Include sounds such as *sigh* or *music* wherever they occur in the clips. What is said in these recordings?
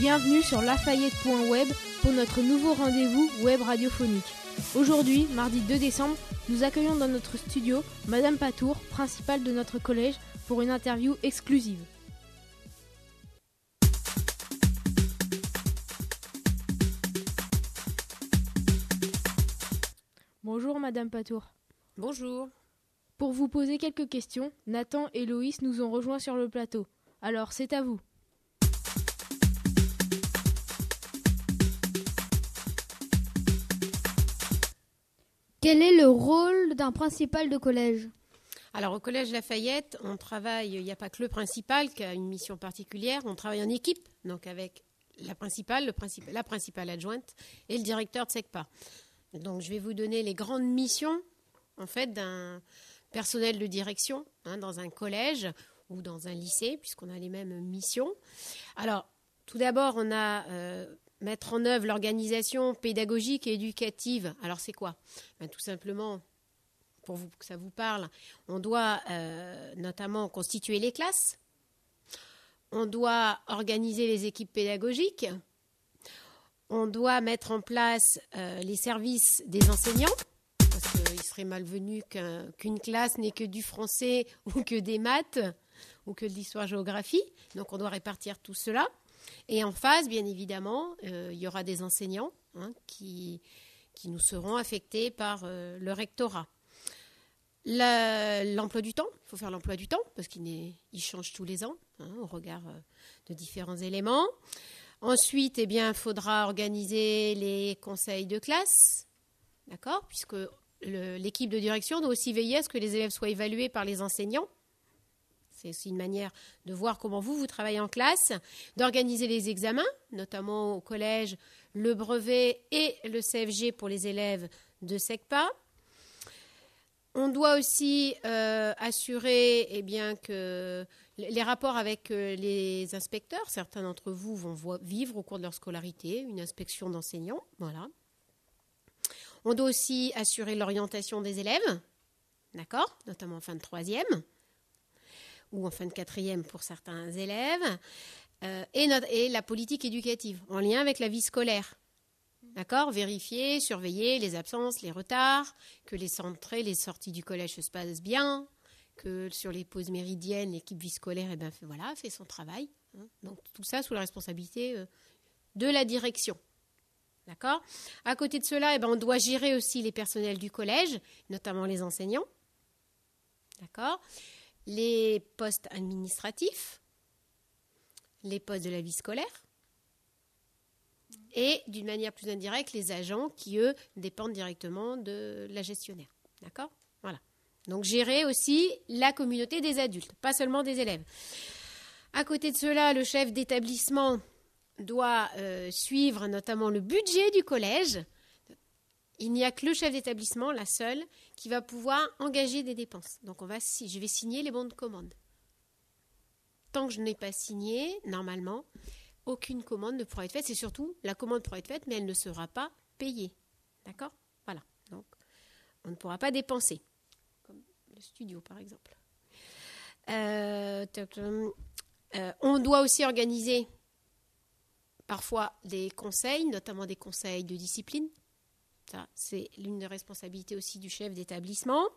Bienvenue sur lafayette.web pour notre nouveau rendez-vous web radiophonique. Aujourd'hui, mardi 2 décembre, nous accueillons dans notre studio Madame Patour, principale de notre collège, pour une interview exclusive. Bonjour Madame Patour. Bonjour. Pour vous poser quelques questions, Nathan et Loïs nous ont rejoints sur le plateau. Alors, c'est à vous. Quel est le rôle d'un principal de collège Alors au collège Lafayette, on travaille, il n'y a pas que le principal qui a une mission particulière, on travaille en équipe, donc avec la principale, le la principale adjointe et le directeur de SECPA. Donc je vais vous donner les grandes missions en fait d'un personnel de direction hein, dans un collège ou dans un lycée, puisqu'on a les mêmes missions. Alors, tout d'abord, on a euh, mettre en œuvre l'organisation pédagogique et éducative. Alors, c'est quoi? Ben, Tout simplement, pour vous, que ça vous parle, on doit euh, notamment constituer les classes, on doit organiser les équipes pédagogiques, on doit mettre en place euh, les services des enseignants parce qu'il serait malvenu qu'une classe n'ait que du français *laughs* ou que des maths ou que de l'histoire-géographie. Donc on doit répartir tout cela. Et en face, bien évidemment, euh, il y aura des enseignants hein, qui, nous seront affectés par euh, le rectorat. L'emploi du temps, il faut faire l'emploi du temps parce qu'il il change tous les ans hein, au regard euh, de différents éléments. Ensuite, eh il faudra organiser les conseils de classe, d'accord, puisque l'équipe de direction doit aussi veiller à ce que les élèves soient évalués par les enseignants. C'est aussi une manière de voir comment vous, vous travaillez en classe, d'organiser les examens, notamment au collège, le brevet et le CFG pour les élèves de SECPA. On doit aussi euh, assurer eh bien, que les rapports avec euh, les inspecteurs, certains d'entre vous vont vivre au cours de leur scolarité une inspection d'enseignants. Voilà. On doit aussi assurer l'orientation des élèves, d'accord, notamment en fin de troisième ou en fin de quatrième pour certains élèves, euh, et, la politique éducative en lien avec la vie scolaire. D'accord? Vérifier, surveiller les absences, les retards, que les entrées, les sorties du collège se passent bien, que sur les pauses méridiennes, l'équipe vie scolaire eh ben, fait, voilà, fait son travail. Hein. Donc tout ça sous la responsabilité euh, de la direction. D'accord? À côté de cela, eh ben, on doit gérer aussi les personnels du collège, notamment les enseignants. D'accord? Les postes administratifs, les postes de la vie scolaire, et d'une manière plus indirecte, les agents qui, eux, dépendent directement de la gestionnaire. D'accord? Voilà. Donc gérer aussi la communauté des adultes, pas seulement des élèves. À côté de cela, le chef d'établissement doit euh, suivre notamment le budget du collège. Il n'y a que le chef d'établissement, la seule, qui va pouvoir engager des dépenses. Donc on va, je vais signer les bons de commande. Tant que je n'ai pas signé, normalement, aucune commande ne pourra être faite. C'est surtout la commande pourra être faite, mais elle ne sera pas payée. D'accord? Voilà. Donc on ne pourra pas dépenser. Comme le studio, par exemple. Euh, euh, on doit aussi organiser parfois des conseils, notamment des conseils de discipline. C'est l'une des responsabilités aussi du chef d'établissement.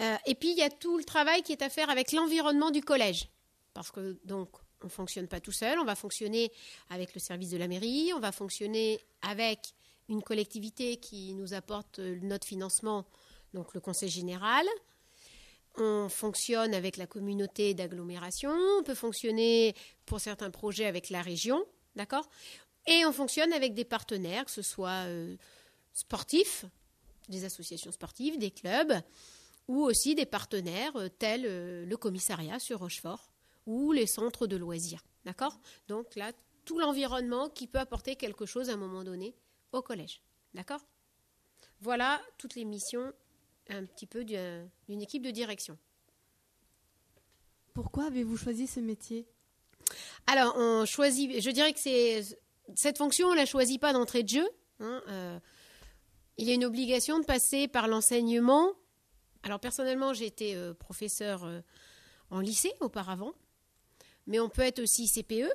Euh, et puis, il y a tout le travail qui est à faire avec l'environnement du collège. Parce que, donc, on ne fonctionne pas tout seul, on va fonctionner avec le service de la mairie, on va fonctionner avec une collectivité qui nous apporte notre financement, donc le conseil général, on fonctionne avec la communauté d'agglomération, on peut fonctionner pour certains projets avec la région, d'accord? Et on fonctionne avec des partenaires, que ce soit euh, sportifs, des associations sportives, des clubs, ou aussi des partenaires euh, tels euh, le commissariat sur Rochefort ou les centres de loisirs, d'accord? Donc là, tout l'environnement qui peut apporter quelque chose à un moment donné au collège, d'accord? Voilà toutes les missions un petit peu d'une équipe de direction. Pourquoi avez-vous choisi ce métier? Alors, on choisit, je dirais que c'est cette fonction, on ne la choisit pas d'entrée de jeu. Hein, euh, il y a une obligation de passer par l'enseignement. Alors, personnellement, j'ai été euh, professeur euh, en lycée auparavant, mais on peut être aussi CPE,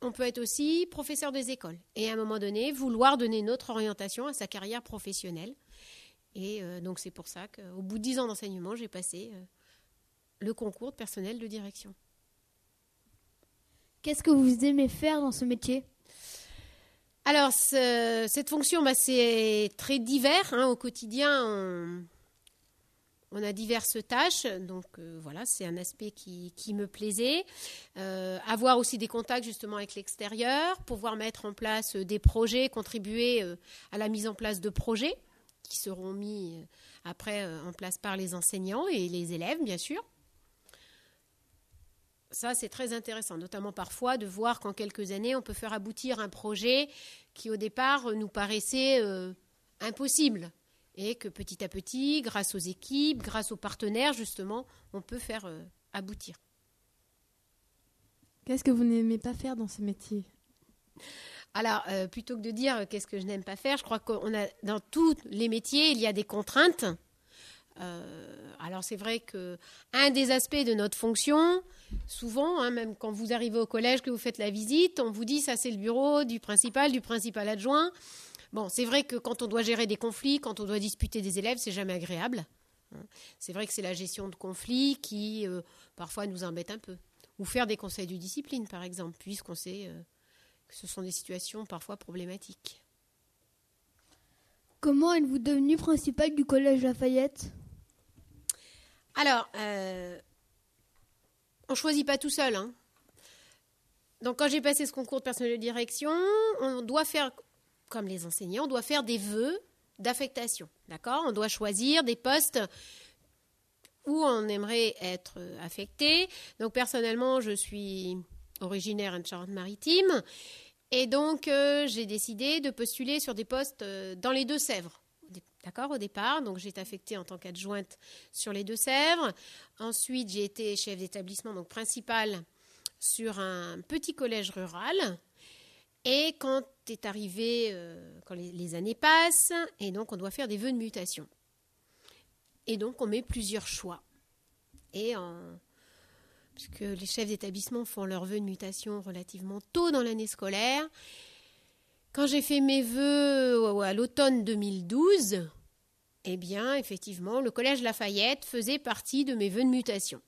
on peut être aussi professeur des écoles et à un moment donné vouloir donner notre orientation à sa carrière professionnelle. Et donc c'est pour ça qu'au bout de dix ans d'enseignement, j'ai passé le concours de personnel de direction. Qu'est-ce que vous aimez faire dans ce métier? Alors cette fonction, bah, c'est très divers. Hein. au quotidien, on, a diverses tâches, donc euh, voilà, c'est un aspect qui, me plaisait. Euh, avoir aussi des contacts justement avec l'extérieur, pouvoir mettre en place euh, des projets, contribuer à la mise en place de projets qui seront mis après en place par les enseignants et les élèves, bien sûr. Ça, c'est très intéressant, notamment parfois de voir qu'en quelques années, on peut faire aboutir un projet qui au départ nous paraissait impossible et que petit à petit, grâce aux équipes, grâce aux partenaires, justement, on peut faire euh, aboutir. Qu'est-ce que vous n'aimez pas faire dans ce métier? Alors, euh, plutôt que de dire euh, qu'est-ce que je n'aime pas faire, je crois qu'on a dans tous les métiers, il y a des contraintes. Alors c'est vrai que un des aspects de notre fonction, souvent, hein, même quand vous arrivez au collège, que vous faites la visite, on vous dit ça c'est le bureau du principal, du principal adjoint. Bon, c'est vrai que quand on doit gérer des conflits, quand on doit disputer des élèves, c'est jamais agréable. Hein. C'est vrai que c'est la gestion de conflits qui euh, parfois nous embête un peu. Ou faire des conseils de discipline, par exemple, puisqu'on sait euh, que ce sont des situations parfois problématiques. Comment êtes-vous devenu principal du collège Lafayette? Alors, euh, on ne choisit pas tout seul. Hein. Donc, quand j'ai passé ce concours de personnel de direction, on doit faire comme les enseignants, on doit faire des vœux d'affectation. D'accord? On doit choisir des postes où on aimerait être affecté. Donc personnellement, je suis originaire de Charente-Maritime et donc euh, j'ai décidé de postuler sur des postes euh, dans les Deux-Sèvres. D'accord au départ, donc j'ai été affectée en tant qu'adjointe sur les Deux-Sèvres. Ensuite, j'ai été chef d'établissement, donc principal sur un petit collège rural et quand est arrivé, euh, quand les, années passent, et donc on doit faire des vœux de mutation. Et donc on met plusieurs choix. Et puisque les chefs d'établissement font leurs vœux de mutation relativement tôt dans l'année scolaire, quand j'ai fait mes vœux à l'automne 2012, eh bien, effectivement, le collège Lafayette faisait partie de mes vœux de mutation.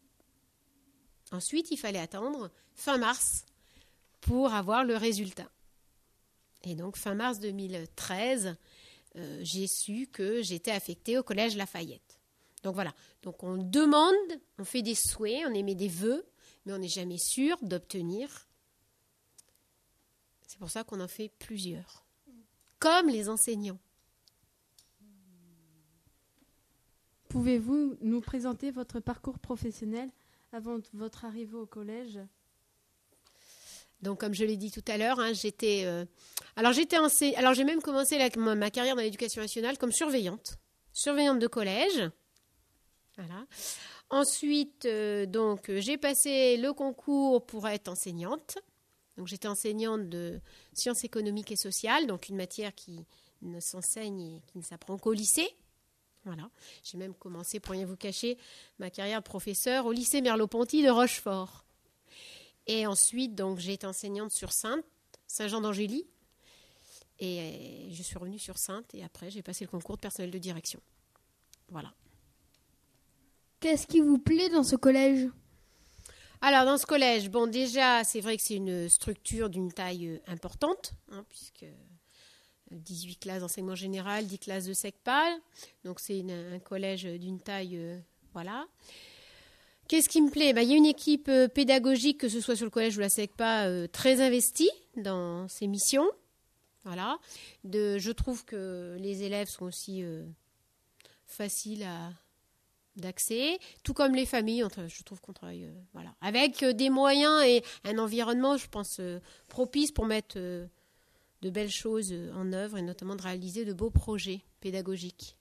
Ensuite, il fallait attendre fin mars pour avoir le résultat. Et donc, fin mars 2013, euh, j'ai su que j'étais affectée au collège Lafayette. Donc voilà. Donc on demande, on fait des souhaits, on émet des vœux, mais on n'est jamais sûr d'obtenir. C'est pour ça qu'on en fait plusieurs. Comme les enseignants. Pouvez-vous nous présenter votre parcours professionnel avant votre arrivée au collège? Donc, comme je l'ai dit tout à l'heure, hein, j'étais. Euh, alors, j'étais Alors, j'ai même commencé ma, carrière dans l'éducation nationale comme surveillante, surveillante de collège. Voilà. Ensuite, euh, donc, j'ai passé le concours pour être enseignante. Donc, j'étais enseignante de sciences économiques et sociales, donc une matière qui ne s'enseigne et qui ne s'apprend qu'au lycée. Voilà. J'ai même commencé, pour rien vous cacher, ma carrière de professeur au lycée Merleau-Ponty de Rochefort. Et ensuite, donc, j'ai été enseignante sur Sainte, Saint-Jean d'Angély. Et je suis revenue sur Sainte et après, j'ai passé le concours de personnel de direction. Voilà. Qu'est-ce qui vous plaît dans ce collège? Alors, dans ce collège, bon, déjà, c'est vrai que c'est une structure d'une taille euh, importante, hein, puisque 18 euh, classes d'enseignement général, 10 classes de SECPAL. Donc, c'est un collège d'une taille, euh, voilà. Qu'est-ce qui me plaît? Bah, Il y a une équipe euh, pédagogique, que ce soit sur le collège ou la SECPA, euh, très investie dans ses missions. Voilà. De, je trouve que les élèves sont aussi faciles d'accès, tout comme les familles. Je trouve qu'on travaille voilà, avec des moyens et un environnement, je pense, propice pour mettre de belles choses en œuvre et notamment de réaliser de beaux projets pédagogiques.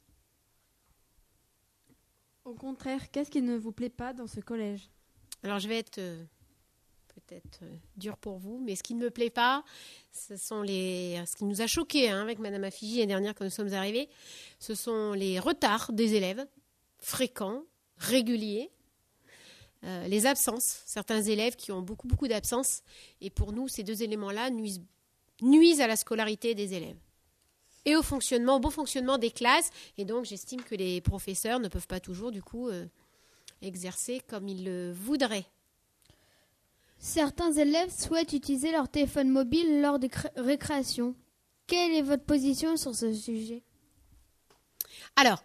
Au contraire, qu'est-ce qui ne vous plaît pas dans ce collège? Alors je vais être euh, peut-être euh, dur pour vous, mais ce qui ne me plaît pas, ce sont les, ce qui nous a choqué hein, avec Madame Affigi l'année dernière quand nous sommes arrivés, ce sont les retards des élèves, fréquents, réguliers. euh, les absences, certains élèves qui ont beaucoup, beaucoup d'absences. Et pour nous, ces deux éléments-là nuisent, nuisent à la scolarité des élèves et au fonctionnement, au bon fonctionnement des classes. Et donc, j'estime que les professeurs ne peuvent pas toujours, du coup, euh, exercer comme ils le voudraient. Certains élèves souhaitent utiliser leur téléphone mobile lors des cré- récréations. Quelle est votre position sur ce sujet? Alors,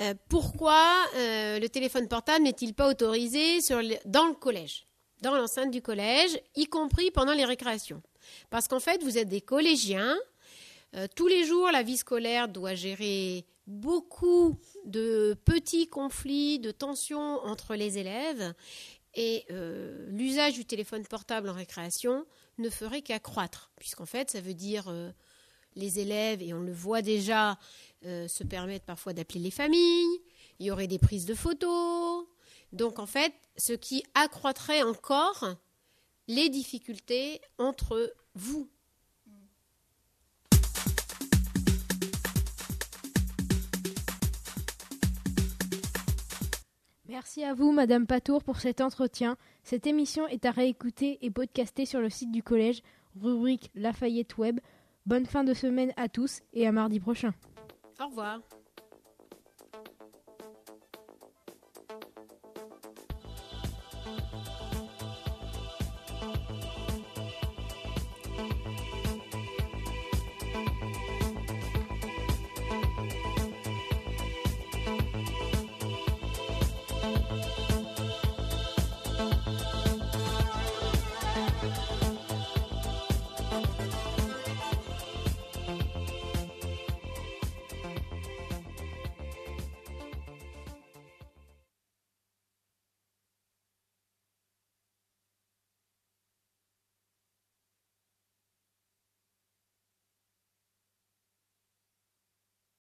euh, pourquoi euh, le téléphone portable n'est-il pas autorisé sur le- dans le collège, dans l'enceinte du collège, y compris pendant les récréations Parce qu'en fait, vous êtes des collégiens. euh, tous les jours, la vie scolaire doit gérer beaucoup de petits conflits, de tensions entre les élèves. Et euh, l'usage du téléphone portable en récréation ne ferait qu'accroître, puisqu'en fait, ça veut dire euh, les élèves, et on le voit déjà, se permettent parfois d'appeler les familles, il y aurait des prises de photos. Donc en fait, ce qui accroîtrait encore les difficultés entre vous. Merci à vous, Madame Patour, pour cet entretien. Cette émission est à réécouter et podcaster sur le site du collège, rubrique Lafayette Web. Bonne fin de semaine à tous et à mardi prochain. Au revoir.